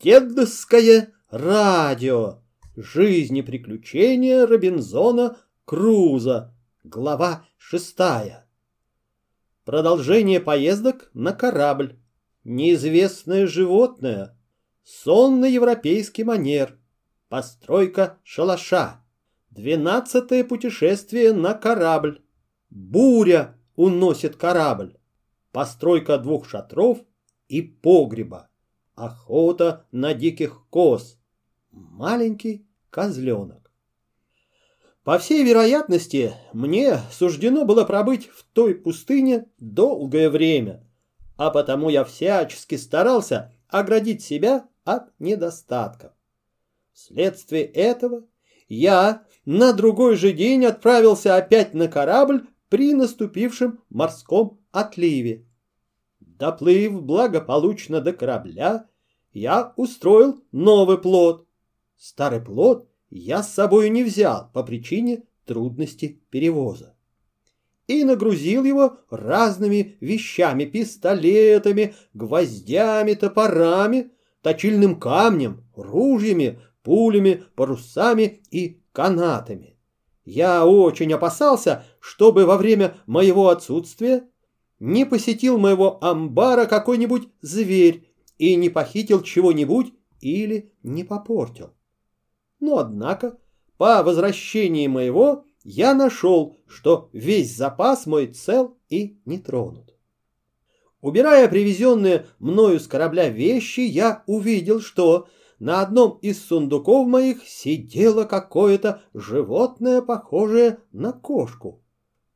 Дедовское радио. Жизнь и приключения Робинзона Круза. Глава шестая. Продолжение поездок на корабль. Неизвестное животное. Сон на европейский манер. Постройка шалаша. Двенадцатое путешествие на корабль. Буря уносит корабль. Постройка двух шатров и погреба. Охота на диких коз. Маленький козленок. По всей вероятности, мне суждено было пробыть в той пустыне долгое время, а потому я всячески старался оградить себя от недостатков. Вследствие этого я на другой же день отправился опять на корабль при наступившем морском отливе. Доплыв благополучно до корабля, я устроил новый плод. Старый плод я с собой не взял по причине трудности перевоза. И нагрузил его разными вещами, пистолетами, гвоздями, топорами, точильным камнем, ружьями, пулями, парусами и канатами. Я очень опасался, чтобы во время моего отсутствия не посетил моего амбара какой-нибудь зверь и не похитил чего-нибудь или не попортил. Но, однако, по возвращении моего я нашел, что весь запас мой цел и не тронут. Убирая привезенные мною с корабля вещи, я увидел, что на одном из сундуков моих сидело какое-то животное, похожее на кошку.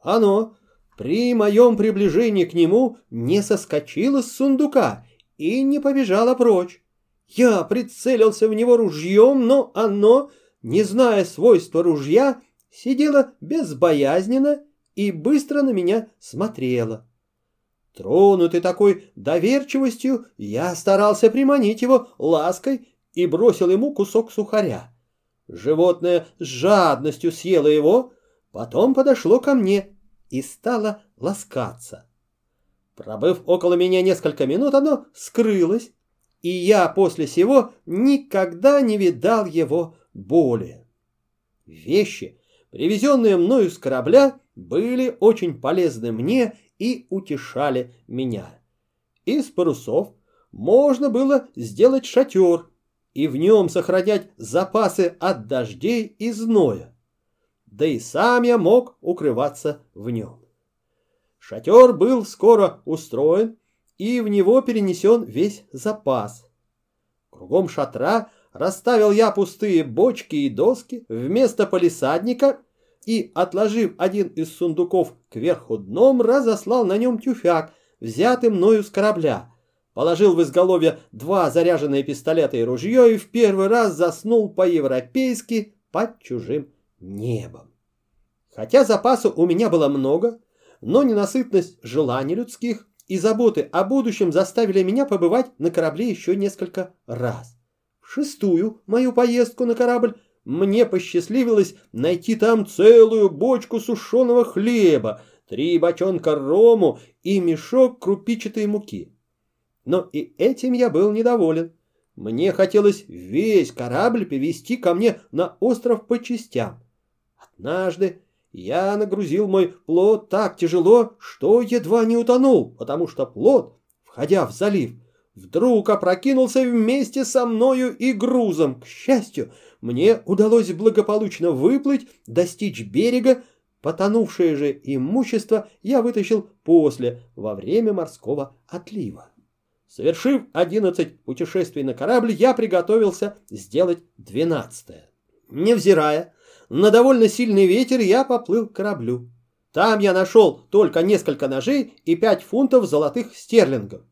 Оно при моем приближении к нему не соскочила с сундука и не побежала прочь. Я прицелился в него ружьем, но оно, не зная свойства ружья, сидело безбоязненно и быстро на меня смотрело. Тронутый такой доверчивостью, я старался приманить его лаской и бросил ему кусок сухаря. Животное с жадностью съело его, потом подошло ко мне и стала ласкаться. Пробыв около меня несколько минут, оно скрылось, и я после сего никогда не видал его более. Вещи, привезенные мною с корабля, были очень полезны мне и утешали меня. Из парусов можно было сделать шатер и в нем сохранять запасы от дождей и зноя да и сам я мог укрываться в нем. Шатер был скоро устроен, и в него перенесен весь запас. Кругом шатра расставил я пустые бочки и доски вместо полисадника и, отложив один из сундуков кверху дном, разослал на нем тюфяк, взятый мною с корабля, положил в изголовье два заряженные пистолета и ружье и в первый раз заснул по-европейски под чужим небом. Хотя запасу у меня было много, но ненасытность желаний людских и заботы о будущем заставили меня побывать на корабле еще несколько раз. В шестую мою поездку на корабль мне посчастливилось найти там целую бочку сушеного хлеба, три бочонка рому и мешок крупичатой муки. Но и этим я был недоволен. Мне хотелось весь корабль привезти ко мне на остров по частям. Однажды я нагрузил мой плод так тяжело, что едва не утонул, потому что плод, входя в залив, вдруг опрокинулся вместе со мною и грузом. К счастью, мне удалось благополучно выплыть, достичь берега, потонувшее же имущество я вытащил после, во время морского отлива. Совершив одиннадцать путешествий на корабль, я приготовился сделать двенадцатое. Невзирая на довольно сильный ветер я поплыл к кораблю. Там я нашел только несколько ножей и пять фунтов золотых стерлингов.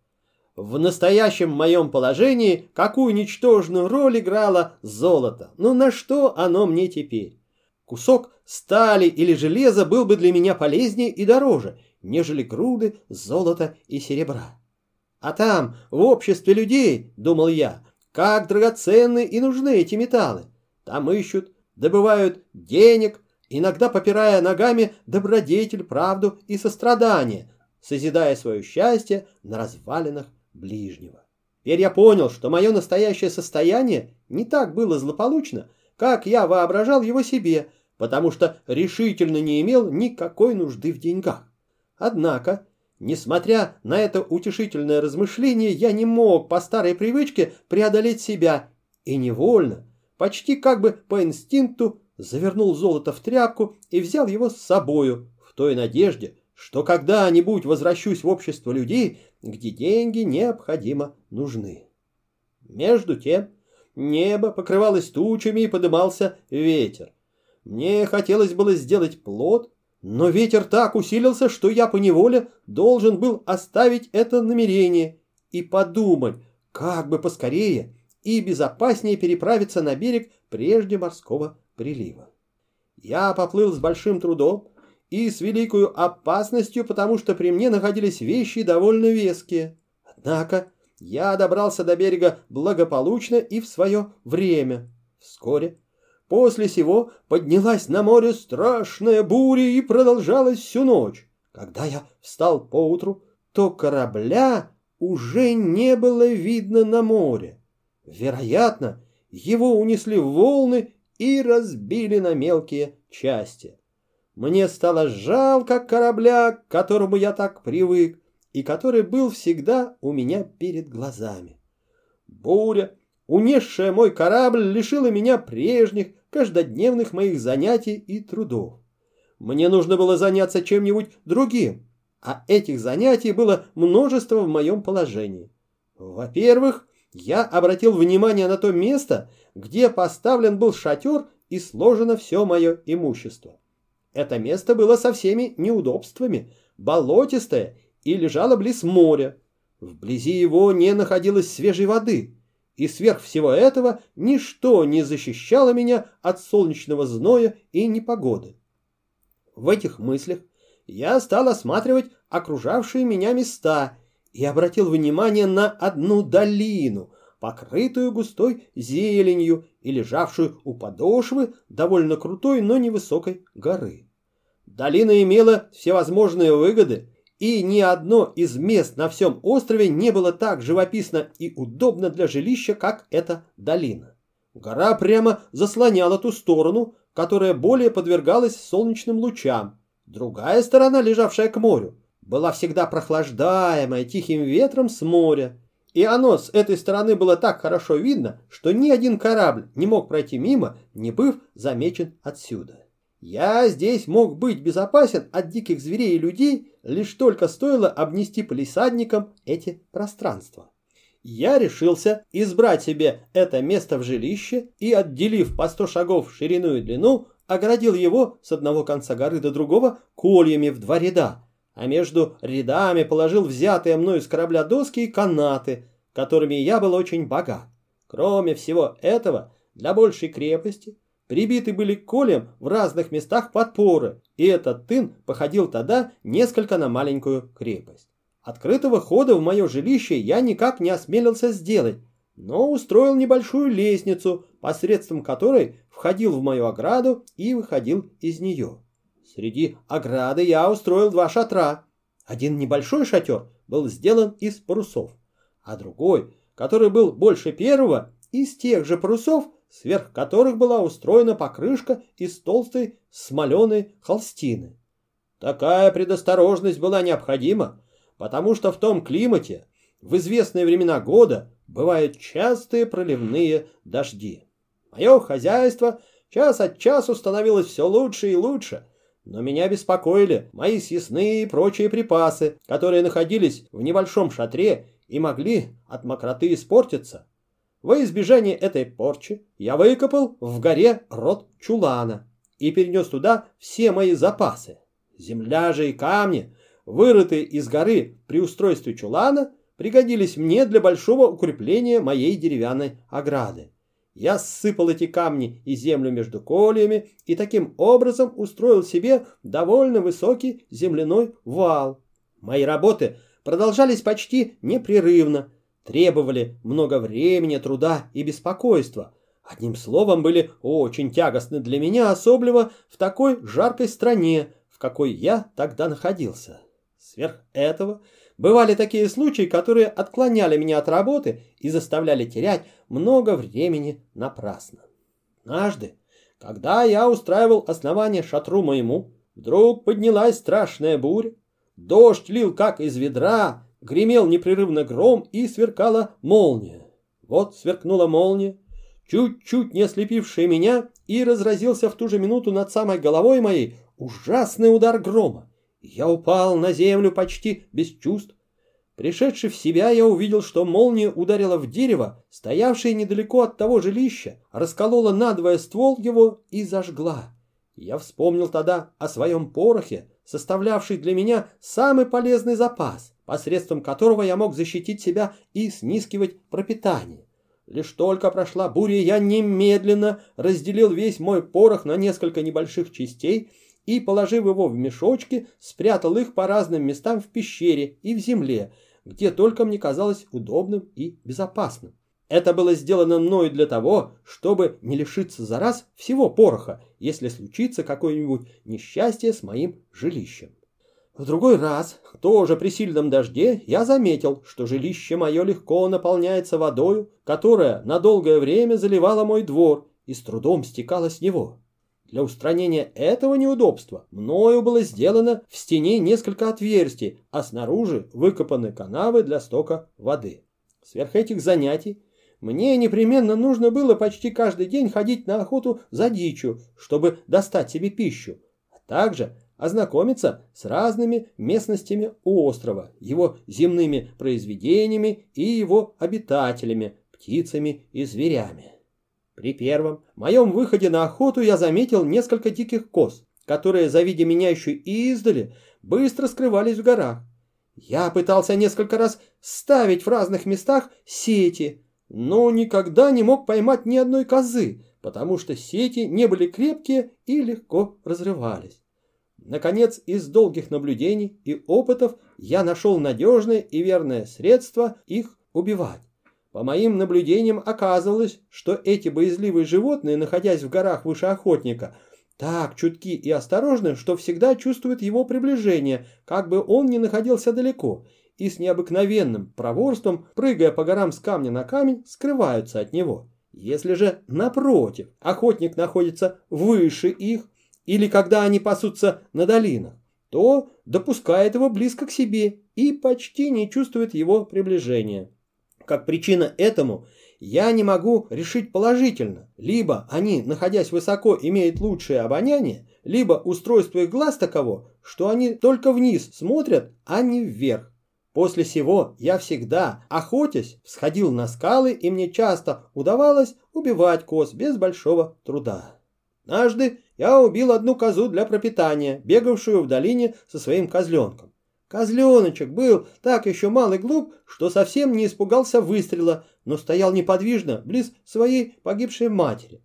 В настоящем моем положении какую ничтожную роль играло золото? Ну на что оно мне теперь? Кусок стали или железа был бы для меня полезнее и дороже, нежели груды золота и серебра. А там, в обществе людей, думал я, как драгоценны и нужны эти металлы. Там ищут добывают денег, иногда попирая ногами добродетель, правду и сострадание, созидая свое счастье на развалинах ближнего. Теперь я понял, что мое настоящее состояние не так было злополучно, как я воображал его себе, потому что решительно не имел никакой нужды в деньгах. Однако, несмотря на это утешительное размышление, я не мог по старой привычке преодолеть себя и невольно, почти как бы по инстинкту, завернул золото в тряпку и взял его с собою, в той надежде, что когда-нибудь возвращусь в общество людей, где деньги необходимо нужны. Между тем небо покрывалось тучами и подымался ветер. Мне хотелось было сделать плод, но ветер так усилился, что я поневоле должен был оставить это намерение и подумать, как бы поскорее и безопаснее переправиться на берег прежде морского прилива. Я поплыл с большим трудом и с великой опасностью, потому что при мне находились вещи довольно веские. Однако я добрался до берега благополучно и в свое время. Вскоре после сего поднялась на море страшная буря и продолжалась всю ночь. Когда я встал поутру, то корабля уже не было видно на море. Вероятно, его унесли волны и разбили на мелкие части. Мне стало жалко корабля, к которому я так привык, и который был всегда у меня перед глазами. Буря, унесшая мой корабль, лишила меня прежних, каждодневных моих занятий и трудов. Мне нужно было заняться чем-нибудь другим, а этих занятий было множество в моем положении. Во-первых, я обратил внимание на то место, где поставлен был шатер и сложено все мое имущество. Это место было со всеми неудобствами, болотистое и лежало близ моря. Вблизи его не находилось свежей воды, и сверх всего этого ничто не защищало меня от солнечного зноя и непогоды. В этих мыслях я стал осматривать окружавшие меня места и обратил внимание на одну долину, покрытую густой зеленью и лежавшую у подошвы довольно крутой, но невысокой горы. Долина имела всевозможные выгоды, и ни одно из мест на всем острове не было так живописно и удобно для жилища, как эта долина. Гора прямо заслоняла ту сторону, которая более подвергалась солнечным лучам. Другая сторона, лежавшая к морю, была всегда прохлаждаемая тихим ветром с моря. И оно с этой стороны было так хорошо видно, что ни один корабль не мог пройти мимо, не быв замечен отсюда. Я здесь мог быть безопасен от диких зверей и людей, лишь только стоило обнести полисадником эти пространства. Я решился избрать себе это место в жилище и, отделив по сто шагов ширину и длину, оградил его с одного конца горы до другого кольями в два ряда, а между рядами положил взятые мною с корабля доски и канаты, которыми я был очень богат. Кроме всего этого, для большей крепости Прибиты были колем в разных местах подпоры, и этот тын походил тогда несколько на маленькую крепость. Открытого хода в мое жилище я никак не осмелился сделать, но устроил небольшую лестницу, посредством которой входил в мою ограду и выходил из нее. Среди ограды я устроил два шатра. Один небольшой шатер был сделан из парусов, а другой, который был больше первого, из тех же парусов, сверх которых была устроена покрышка из толстой смоленой холстины. Такая предосторожность была необходима, потому что в том климате в известные времена года бывают частые проливные дожди. Мое хозяйство час от часу становилось все лучше и лучше, но меня беспокоили мои съестные и прочие припасы, которые находились в небольшом шатре и могли от мокроты испортиться. Во избежание этой порчи я выкопал в горе рот чулана и перенес туда все мои запасы. Земля же и камни, вырытые из горы при устройстве чулана, пригодились мне для большого укрепления моей деревянной ограды. Я ссыпал эти камни и землю между кольями и таким образом устроил себе довольно высокий земляной вал. Мои работы продолжались почти непрерывно, требовали много времени, труда и беспокойства. Одним словом, были очень тягостны для меня, особливо в такой жаркой стране, в какой я тогда находился. Сверх этого Бывали такие случаи, которые отклоняли меня от работы и заставляли терять много времени напрасно. Однажды, когда я устраивал основание шатру моему, вдруг поднялась страшная буря. Дождь лил как из ведра, гремел непрерывно гром и сверкала молния. Вот сверкнула молния, чуть-чуть не ослепившая меня, и разразился в ту же минуту над самой головой моей ужасный удар грома. Я упал на землю почти без чувств. Пришедший в себя, я увидел, что молния ударила в дерево, стоявшее недалеко от того жилища, расколола надвое ствол его и зажгла. Я вспомнил тогда о своем порохе, составлявший для меня самый полезный запас, посредством которого я мог защитить себя и снискивать пропитание. Лишь только прошла буря, я немедленно разделил весь мой порох на несколько небольших частей и, положив его в мешочки, спрятал их по разным местам в пещере и в земле, где только мне казалось удобным и безопасным. Это было сделано мною для того, чтобы не лишиться за раз всего пороха, если случится какое-нибудь несчастье с моим жилищем. В другой раз, тоже при сильном дожде, я заметил, что жилище мое легко наполняется водою, которая на долгое время заливала мой двор и с трудом стекала с него. Для устранения этого неудобства мною было сделано в стене несколько отверстий, а снаружи выкопаны канавы для стока воды. Сверх этих занятий мне непременно нужно было почти каждый день ходить на охоту за дичью, чтобы достать себе пищу, а также ознакомиться с разными местностями острова, его земными произведениями и его обитателями, птицами и зверями. При первом моем выходе на охоту я заметил несколько диких коз, которые, завидя меня еще издали, быстро скрывались в горах. Я пытался несколько раз ставить в разных местах сети, но никогда не мог поймать ни одной козы, потому что сети не были крепкие и легко разрывались. Наконец, из долгих наблюдений и опытов я нашел надежное и верное средство их убивать. По моим наблюдениям оказывалось, что эти боязливые животные, находясь в горах выше охотника, так чутки и осторожны, что всегда чувствуют его приближение, как бы он ни находился далеко, и с необыкновенным проворством, прыгая по горам с камня на камень, скрываются от него. Если же, напротив, охотник находится выше их, или когда они пасутся на долинах, то допускает его близко к себе и почти не чувствует его приближения. Как причина этому я не могу решить положительно. Либо они, находясь высоко, имеют лучшее обоняние, либо устройство их глаз таково, что они только вниз смотрят, а не вверх. После сего я всегда, охотясь, всходил на скалы, и мне часто удавалось убивать коз без большого труда. Однажды я убил одну козу для пропитания, бегавшую в долине со своим козленком. Козленочек был так еще малый глуп, что совсем не испугался выстрела, но стоял неподвижно, близ своей погибшей матери.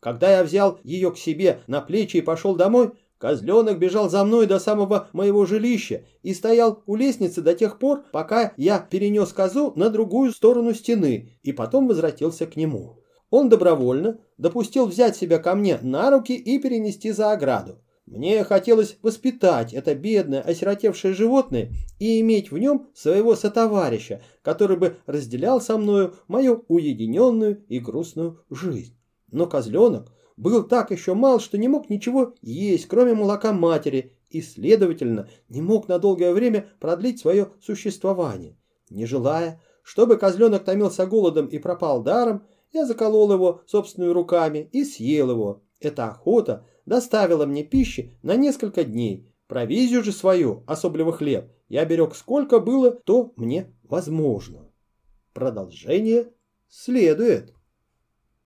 Когда я взял ее к себе на плечи и пошел домой, козленок бежал за мной до самого моего жилища и стоял у лестницы до тех пор, пока я перенес козу на другую сторону стены и потом возвратился к нему. Он добровольно допустил взять себя ко мне на руки и перенести за ограду. Мне хотелось воспитать это бедное, осиротевшее животное и иметь в нем своего сотоварища, который бы разделял со мною мою уединенную и грустную жизнь. Но козленок был так еще мал, что не мог ничего есть, кроме молока матери, и, следовательно, не мог на долгое время продлить свое существование. Не желая, чтобы козленок томился голодом и пропал даром, я заколол его собственными руками и съел его. Эта охота – доставила мне пищи на несколько дней. Провизию же свою, особливо хлеб, я берег сколько было, то мне возможно. Продолжение следует.